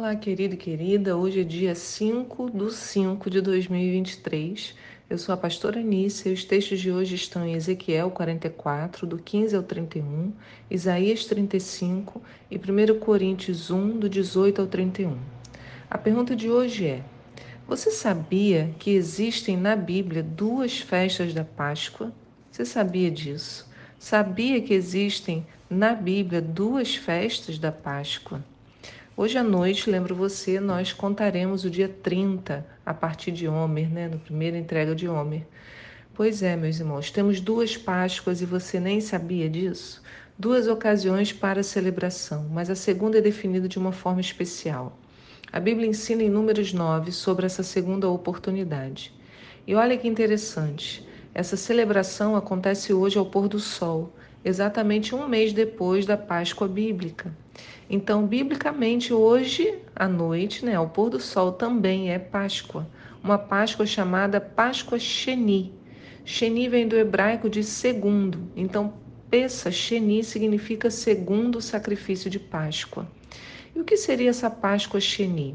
Olá, querido e querida. Hoje é dia 5 de 5 de 2023. Eu sou a pastora Anícia e os textos de hoje estão em Ezequiel 44, do 15 ao 31, Isaías 35 e 1 Coríntios 1, do 18 ao 31. A pergunta de hoje é: Você sabia que existem na Bíblia duas festas da Páscoa? Você sabia disso? Sabia que existem na Bíblia duas festas da Páscoa? Hoje à noite, lembro você, nós contaremos o dia 30 a partir de Homer, né, no primeira entrega de Homer. Pois é, meus irmãos, temos duas Páscoas e você nem sabia disso? Duas ocasiões para celebração, mas a segunda é definida de uma forma especial. A Bíblia ensina em Números 9 sobre essa segunda oportunidade. E olha que interessante, essa celebração acontece hoje ao pôr do sol, exatamente um mês depois da Páscoa bíblica. Então, biblicamente, hoje à noite, né, ao pôr do sol, também é Páscoa. Uma Páscoa chamada Páscoa Sheni. Sheni vem do hebraico de segundo. Então, Pessa Sheni significa segundo sacrifício de Páscoa. E o que seria essa Páscoa Sheni?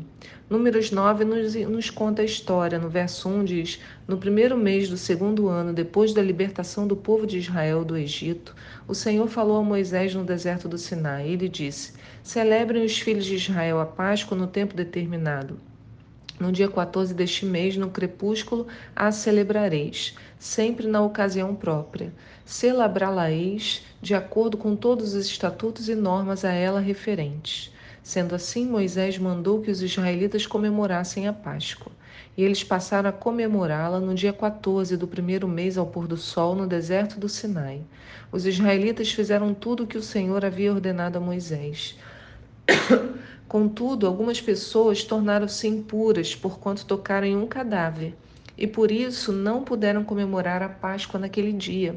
Números 9 nos, nos, conta a história. No verso 1 diz: No primeiro mês do segundo ano, depois da libertação do povo de Israel do Egito, o Senhor falou a Moisés no deserto do Sinai. Ele disse: Celebrem os filhos de Israel a Páscoa no tempo determinado. No dia 14 deste mês, no crepúsculo, a celebrareis, sempre na ocasião própria. Celebrá-la-eis de acordo com todos os estatutos e normas a ela referentes. Sendo assim, Moisés mandou que os israelitas comemorassem a Páscoa. E eles passaram a comemorá-la no dia 14 do primeiro mês ao pôr do sol no deserto do Sinai. Os israelitas fizeram tudo o que o Senhor havia ordenado a Moisés. Contudo, algumas pessoas tornaram-se impuras porquanto tocaram em um cadáver, e por isso não puderam comemorar a Páscoa naquele dia.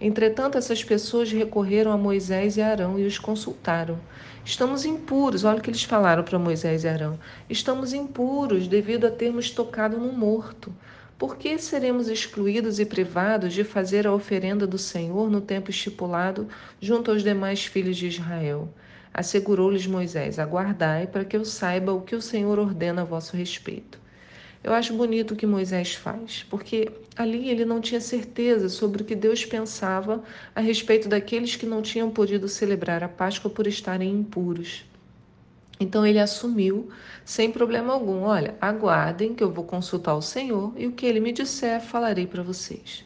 Entretanto, essas pessoas recorreram a Moisés e Arão e os consultaram. Estamos impuros, olha o que eles falaram para Moisés e Arão. Estamos impuros devido a termos tocado no morto. Por que seremos excluídos e privados de fazer a oferenda do Senhor no tempo estipulado junto aos demais filhos de Israel? Assegurou-lhes Moisés: Aguardai para que eu saiba o que o Senhor ordena a vosso respeito. Eu acho bonito o que Moisés faz, porque ali ele não tinha certeza sobre o que Deus pensava a respeito daqueles que não tinham podido celebrar a Páscoa por estarem impuros. Então ele assumiu, sem problema algum: olha, aguardem que eu vou consultar o Senhor e o que ele me disser falarei para vocês.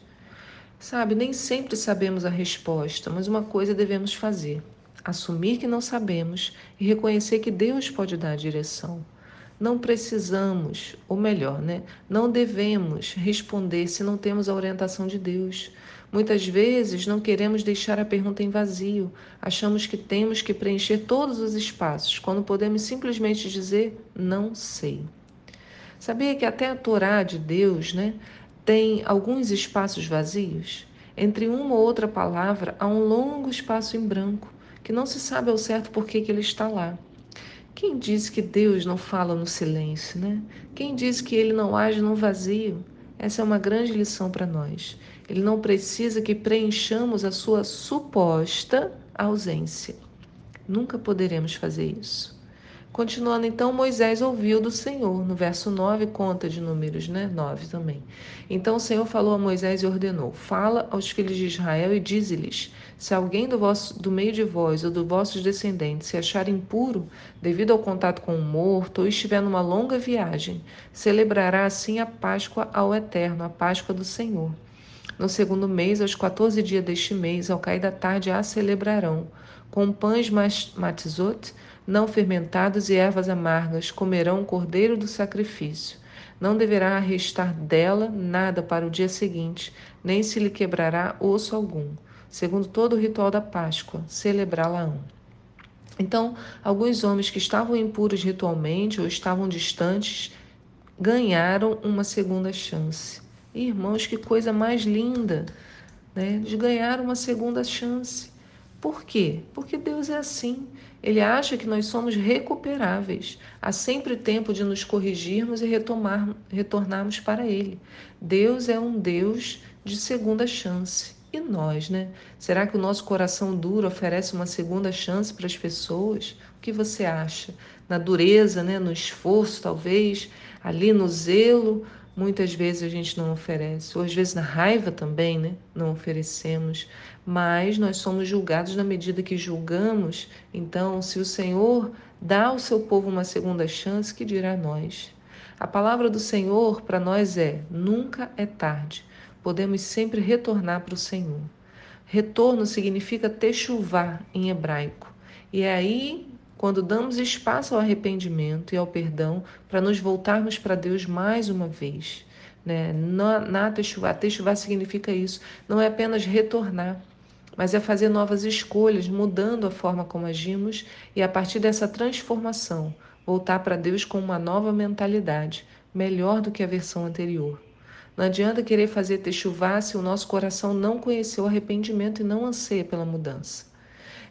Sabe, nem sempre sabemos a resposta, mas uma coisa devemos fazer: assumir que não sabemos e reconhecer que Deus pode dar a direção. Não precisamos, ou melhor, né, não devemos responder se não temos a orientação de Deus. Muitas vezes não queremos deixar a pergunta em vazio, achamos que temos que preencher todos os espaços, quando podemos simplesmente dizer não sei. Sabia que até a Torá de Deus né, tem alguns espaços vazios? Entre uma ou outra palavra há um longo espaço em branco que não se sabe ao certo por que, que ele está lá. Quem diz que Deus não fala no silêncio, né? Quem diz que ele não age no vazio? Essa é uma grande lição para nós. Ele não precisa que preenchamos a sua suposta ausência. Nunca poderemos fazer isso. Continuando então, Moisés ouviu do Senhor. No verso 9, conta de números, né? 9 também. Então o Senhor falou a Moisés e ordenou: Fala aos filhos de Israel e dize-lhes: Se alguém do, vosso, do meio de vós ou dos vossos descendentes se achar impuro devido ao contato com o morto ou estiver numa longa viagem, celebrará assim a Páscoa ao Eterno, a Páscoa do Senhor. No segundo mês, aos 14 dias deste mês, ao cair da tarde, a celebrarão, com pães matizot não fermentados e ervas amargas comerão o cordeiro do sacrifício. Não deverá restar dela nada para o dia seguinte, nem se lhe quebrará osso algum, segundo todo o ritual da Páscoa, celebrá-la-ão. Então, alguns homens que estavam impuros ritualmente ou estavam distantes ganharam uma segunda chance. Irmãos, que coisa mais linda, né? De ganhar uma segunda chance. Por quê? Porque Deus é assim. Ele acha que nós somos recuperáveis. Há sempre tempo de nos corrigirmos e retomar, retornarmos para Ele. Deus é um Deus de segunda chance. E nós, né? Será que o nosso coração duro oferece uma segunda chance para as pessoas? O que você acha? Na dureza, né? no esforço, talvez, ali no zelo, muitas vezes a gente não oferece, ou às vezes na raiva também, né? Não oferecemos, mas nós somos julgados na medida que julgamos. Então, se o Senhor dá ao seu povo uma segunda chance, que dirá nós? A palavra do Senhor para nós é: nunca é tarde. Podemos sempre retornar para o Senhor. Retorno significa techuvá em hebraico. E é aí quando damos espaço ao arrependimento e ao perdão para nos voltarmos para Deus mais uma vez. Né? Na, na Teshuvah, Teshuvah significa isso, não é apenas retornar, mas é fazer novas escolhas, mudando a forma como agimos e a partir dessa transformação, voltar para Deus com uma nova mentalidade, melhor do que a versão anterior. Não adianta querer fazer Teshuvah se o nosso coração não conheceu arrependimento e não anseia pela mudança.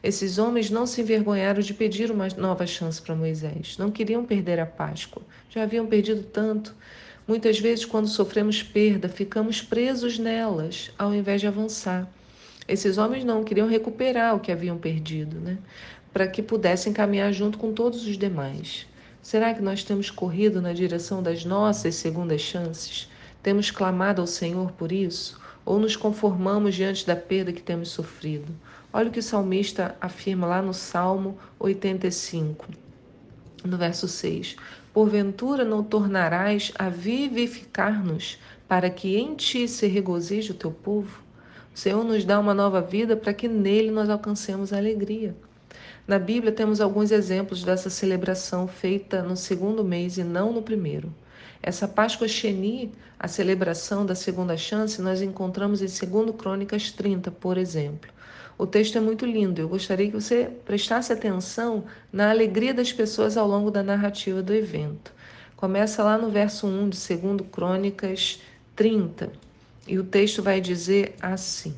Esses homens não se envergonharam de pedir uma nova chance para Moisés. Não queriam perder a Páscoa. Já haviam perdido tanto. Muitas vezes, quando sofremos perda, ficamos presos nelas, ao invés de avançar. Esses homens não queriam recuperar o que haviam perdido, né? Para que pudessem caminhar junto com todos os demais. Será que nós temos corrido na direção das nossas segundas chances? Temos clamado ao Senhor por isso? Ou nos conformamos diante da perda que temos sofrido? Olha o que o salmista afirma lá no Salmo 85, no verso 6. Porventura não tornarás a vivificar-nos, para que em ti se regozije o teu povo? O Senhor nos dá uma nova vida para que nele nós alcancemos a alegria. Na Bíblia temos alguns exemplos dessa celebração feita no segundo mês e não no primeiro. Essa Páscoa Sheni, a celebração da segunda chance, nós encontramos em 2 Crônicas 30, por exemplo. O texto é muito lindo. Eu gostaria que você prestasse atenção na alegria das pessoas ao longo da narrativa do evento. Começa lá no verso 1 de 2 Crônicas 30, e o texto vai dizer assim: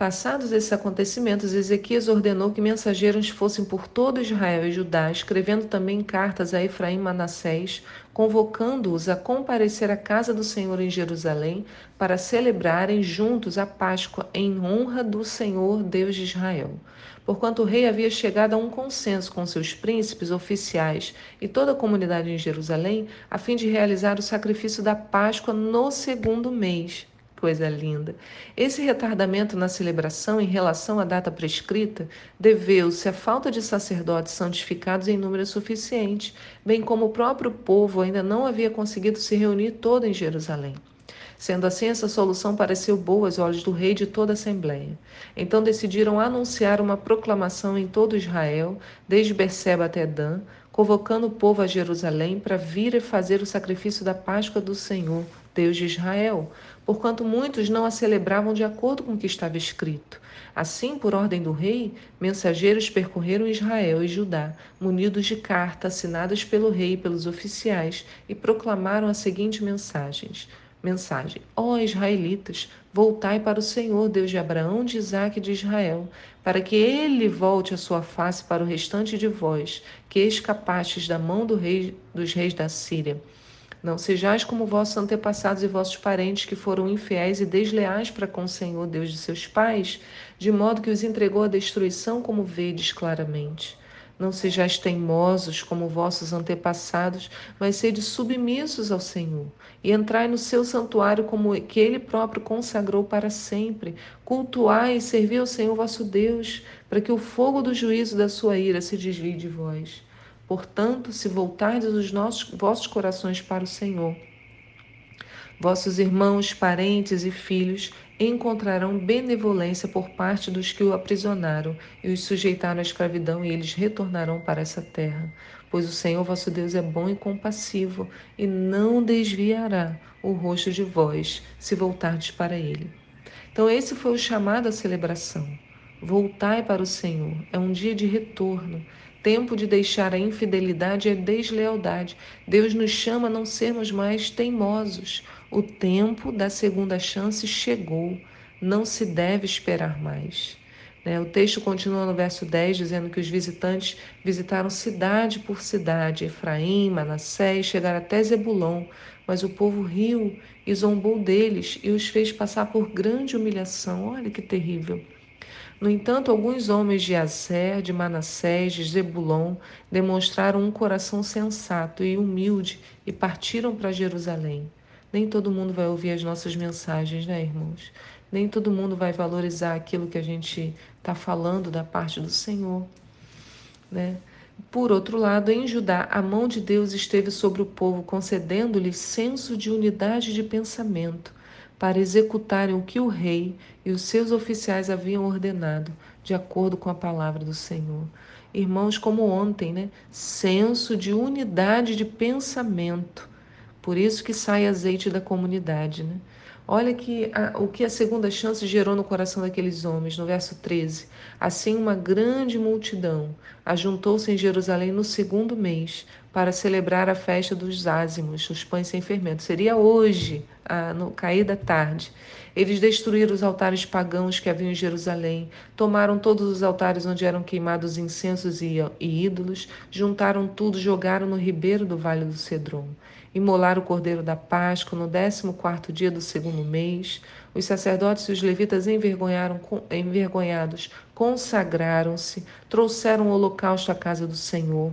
Passados esses acontecimentos, Ezequias ordenou que mensageiros fossem por todo Israel e Judá, escrevendo também cartas a Efraim e Manassés, convocando-os a comparecer à casa do Senhor em Jerusalém para celebrarem juntos a Páscoa em honra do Senhor Deus de Israel. Porquanto o rei havia chegado a um consenso com seus príncipes, oficiais e toda a comunidade em Jerusalém, a fim de realizar o sacrifício da Páscoa no segundo mês coisa linda. Esse retardamento na celebração em relação à data prescrita deveu-se à falta de sacerdotes santificados em número suficiente, bem como o próprio povo ainda não havia conseguido se reunir todo em Jerusalém. Sendo assim, essa solução pareceu boa aos olhos do rei de toda a Assembleia. Então decidiram anunciar uma proclamação em todo Israel, desde Berseba até Dan, convocando o povo a Jerusalém para vir e fazer o sacrifício da Páscoa do Senhor, Deus de Israel, porquanto muitos não a celebravam de acordo com o que estava escrito. Assim, por ordem do rei, mensageiros percorreram Israel e Judá, munidos de carta assinadas pelo rei e pelos oficiais, e proclamaram a seguinte mensagens: Mensagem: Ó israelitas, voltai para o Senhor, Deus de Abraão, de Isaque e de Israel, para que ele volte a sua face para o restante de vós, que escapastes da mão do rei, dos reis da Síria. Não sejais como vossos antepassados e vossos parentes que foram infiéis e desleais para com o Senhor, Deus de seus pais, de modo que os entregou à destruição, como vedes claramente. Não sejais teimosos como vossos antepassados, mas sede submissos ao Senhor, e entrai no seu santuário como que ele próprio consagrou para sempre. Cultuai e servi ao Senhor vosso Deus, para que o fogo do juízo da sua ira se desvie de vós. Portanto, se voltardes os nossos, vossos corações para o Senhor, vossos irmãos, parentes e filhos encontrarão benevolência por parte dos que o aprisionaram e os sujeitaram à escravidão, e eles retornarão para essa terra. Pois o Senhor vosso Deus é bom e compassivo, e não desviará o rosto de vós, se voltardes para ele. Então, esse foi o chamado à celebração. Voltai para o Senhor. É um dia de retorno. Tempo de deixar a infidelidade a deslealdade. Deus nos chama a não sermos mais teimosos. O tempo da segunda chance chegou. Não se deve esperar mais. Né? O texto continua no verso 10, dizendo que os visitantes visitaram cidade por cidade, Efraim, Manassés, chegaram até Zebulon, mas o povo riu e zombou deles e os fez passar por grande humilhação. Olha que terrível. No entanto, alguns homens de Aser, de Manassés, de Zebulon demonstraram um coração sensato e humilde e partiram para Jerusalém. Nem todo mundo vai ouvir as nossas mensagens, né, irmãos? Nem todo mundo vai valorizar aquilo que a gente está falando da parte do Senhor, né? Por outro lado, em Judá, a mão de Deus esteve sobre o povo, concedendo-lhes senso de unidade de pensamento para executarem o que o rei e os seus oficiais haviam ordenado, de acordo com a palavra do Senhor. Irmãos, como ontem, né? Senso de unidade de pensamento. Por isso que sai azeite da comunidade, né? Olha que a, o que a segunda chance gerou no coração daqueles homens, no verso 13. Assim, uma grande multidão ajuntou-se em Jerusalém no segundo mês para celebrar a festa dos ázimos, os pães sem fermento. Seria hoje, a, no cair da tarde. Eles destruíram os altares pagãos que haviam em Jerusalém, tomaram todos os altares onde eram queimados incensos e, e ídolos, juntaram tudo, jogaram no ribeiro do vale do Cedron. Imolaram o cordeiro da Páscoa no décimo quarto dia do segundo mês. Os sacerdotes e os levitas envergonharam, envergonhados consagraram-se, trouxeram o holocausto à casa do Senhor.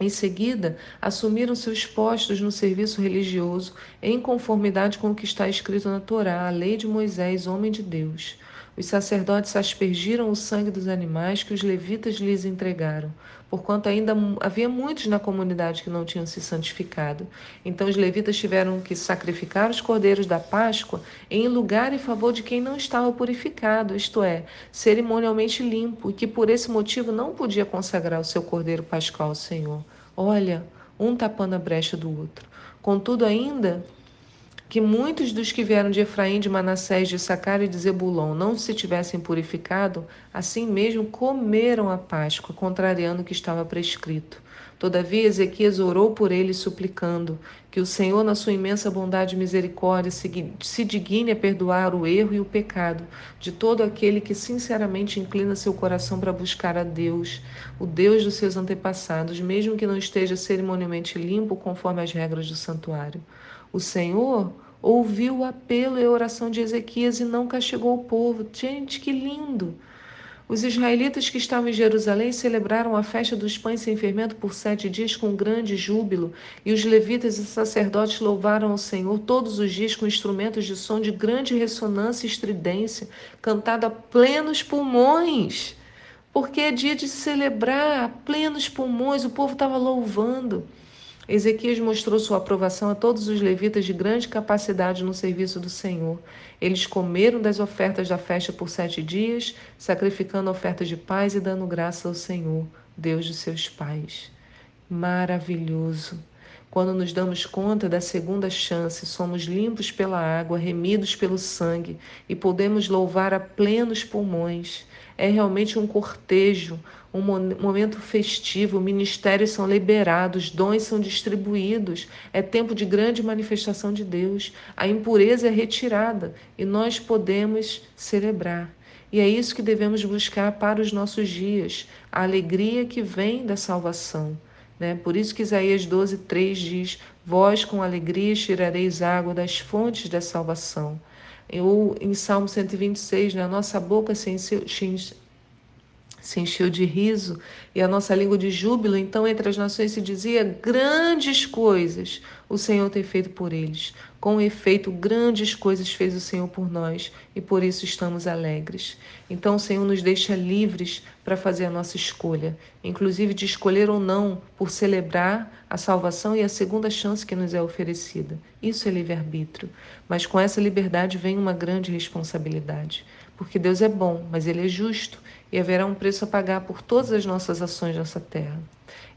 Em seguida, assumiram seus postos no serviço religioso, em conformidade com o que está escrito na Torá, a lei de Moisés, homem de Deus. Os sacerdotes aspergiram o sangue dos animais que os levitas lhes entregaram, porquanto ainda havia muitos na comunidade que não tinham se santificado. Então os levitas tiveram que sacrificar os cordeiros da Páscoa em lugar e favor de quem não estava purificado, isto é, cerimonialmente limpo, e que por esse motivo não podia consagrar o seu cordeiro pascal ao Senhor. Olha, um tapando a brecha do outro. Contudo, ainda que muitos dos que vieram de Efraim, de Manassés, de Sacar e de Zebulon não se tivessem purificado, assim mesmo comeram a Páscoa, contrariando o que estava prescrito. Todavia, Ezequias orou por eles, suplicando que o Senhor, na sua imensa bondade e misericórdia, se digne a perdoar o erro e o pecado de todo aquele que sinceramente inclina seu coração para buscar a Deus, o Deus dos seus antepassados, mesmo que não esteja cerimonialmente limpo conforme as regras do santuário. O Senhor ouviu o apelo e a oração de Ezequias e não castigou o povo. Gente, que lindo! Os israelitas que estavam em Jerusalém celebraram a festa dos pães sem fermento por sete dias com grande júbilo, e os levitas e sacerdotes louvaram ao Senhor todos os dias com instrumentos de som de grande ressonância e estridência, cantado a plenos pulmões. Porque é dia de celebrar a plenos pulmões, o povo estava louvando. Ezequias mostrou sua aprovação a todos os levitas de grande capacidade no serviço do Senhor. Eles comeram das ofertas da festa por sete dias, sacrificando ofertas de paz e dando graça ao Senhor, Deus de seus pais. Maravilhoso! Quando nos damos conta da segunda chance, somos limpos pela água, remidos pelo sangue e podemos louvar a plenos pulmões. É realmente um cortejo, um momento festivo, ministérios são liberados, dons são distribuídos, é tempo de grande manifestação de Deus, a impureza é retirada e nós podemos celebrar. E é isso que devemos buscar para os nossos dias, a alegria que vem da salvação. Né? Por isso que Isaías 12, 3 diz: Vós com alegria tirareis água das fontes da salvação. Ou em Salmo 126, na né? nossa boca se se encheu de riso e a nossa língua de júbilo. Então, entre as nações se dizia: grandes coisas o Senhor tem feito por eles. Com efeito, grandes coisas fez o Senhor por nós e por isso estamos alegres. Então, o Senhor nos deixa livres para fazer a nossa escolha, inclusive de escolher ou não por celebrar a salvação e a segunda chance que nos é oferecida. Isso é livre-arbítrio. Mas com essa liberdade vem uma grande responsabilidade. Porque Deus é bom, mas Ele é justo e haverá um preço a pagar por todas as nossas ações nessa terra.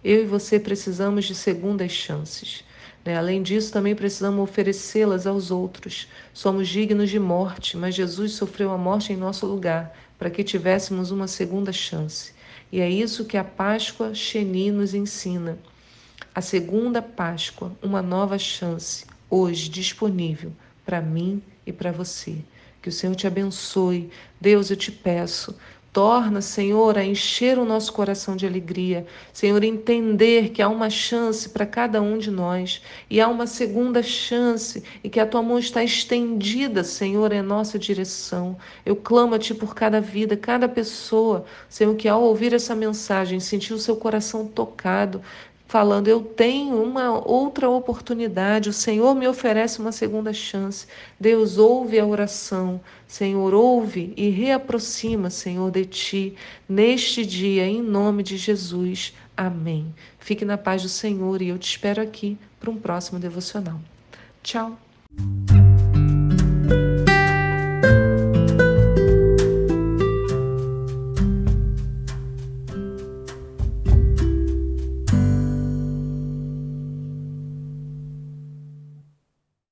Eu e você precisamos de segundas chances. Né? Além disso, também precisamos oferecê-las aos outros. Somos dignos de morte, mas Jesus sofreu a morte em nosso lugar para que tivéssemos uma segunda chance. E é isso que a Páscoa Xeni nos ensina. A segunda Páscoa, uma nova chance, hoje disponível para mim e para você. Que o Senhor te abençoe. Deus, eu te peço, Torna, Senhor, a encher o nosso coração de alegria. Senhor, entender que há uma chance para cada um de nós e há uma segunda chance e que a tua mão está estendida, Senhor, em nossa direção. Eu clamo a ti por cada vida, cada pessoa, Senhor, que ao ouvir essa mensagem sentiu o seu coração tocado, falando: Eu tenho uma outra oportunidade, o Senhor me oferece uma segunda chance. Deus ouve a oração, Senhor, ouve e reaproxima, Senhor, de ti neste dia, em nome de Jesus. Amém. Fique na paz do Senhor e eu te espero aqui para um próximo devocional. Tchau.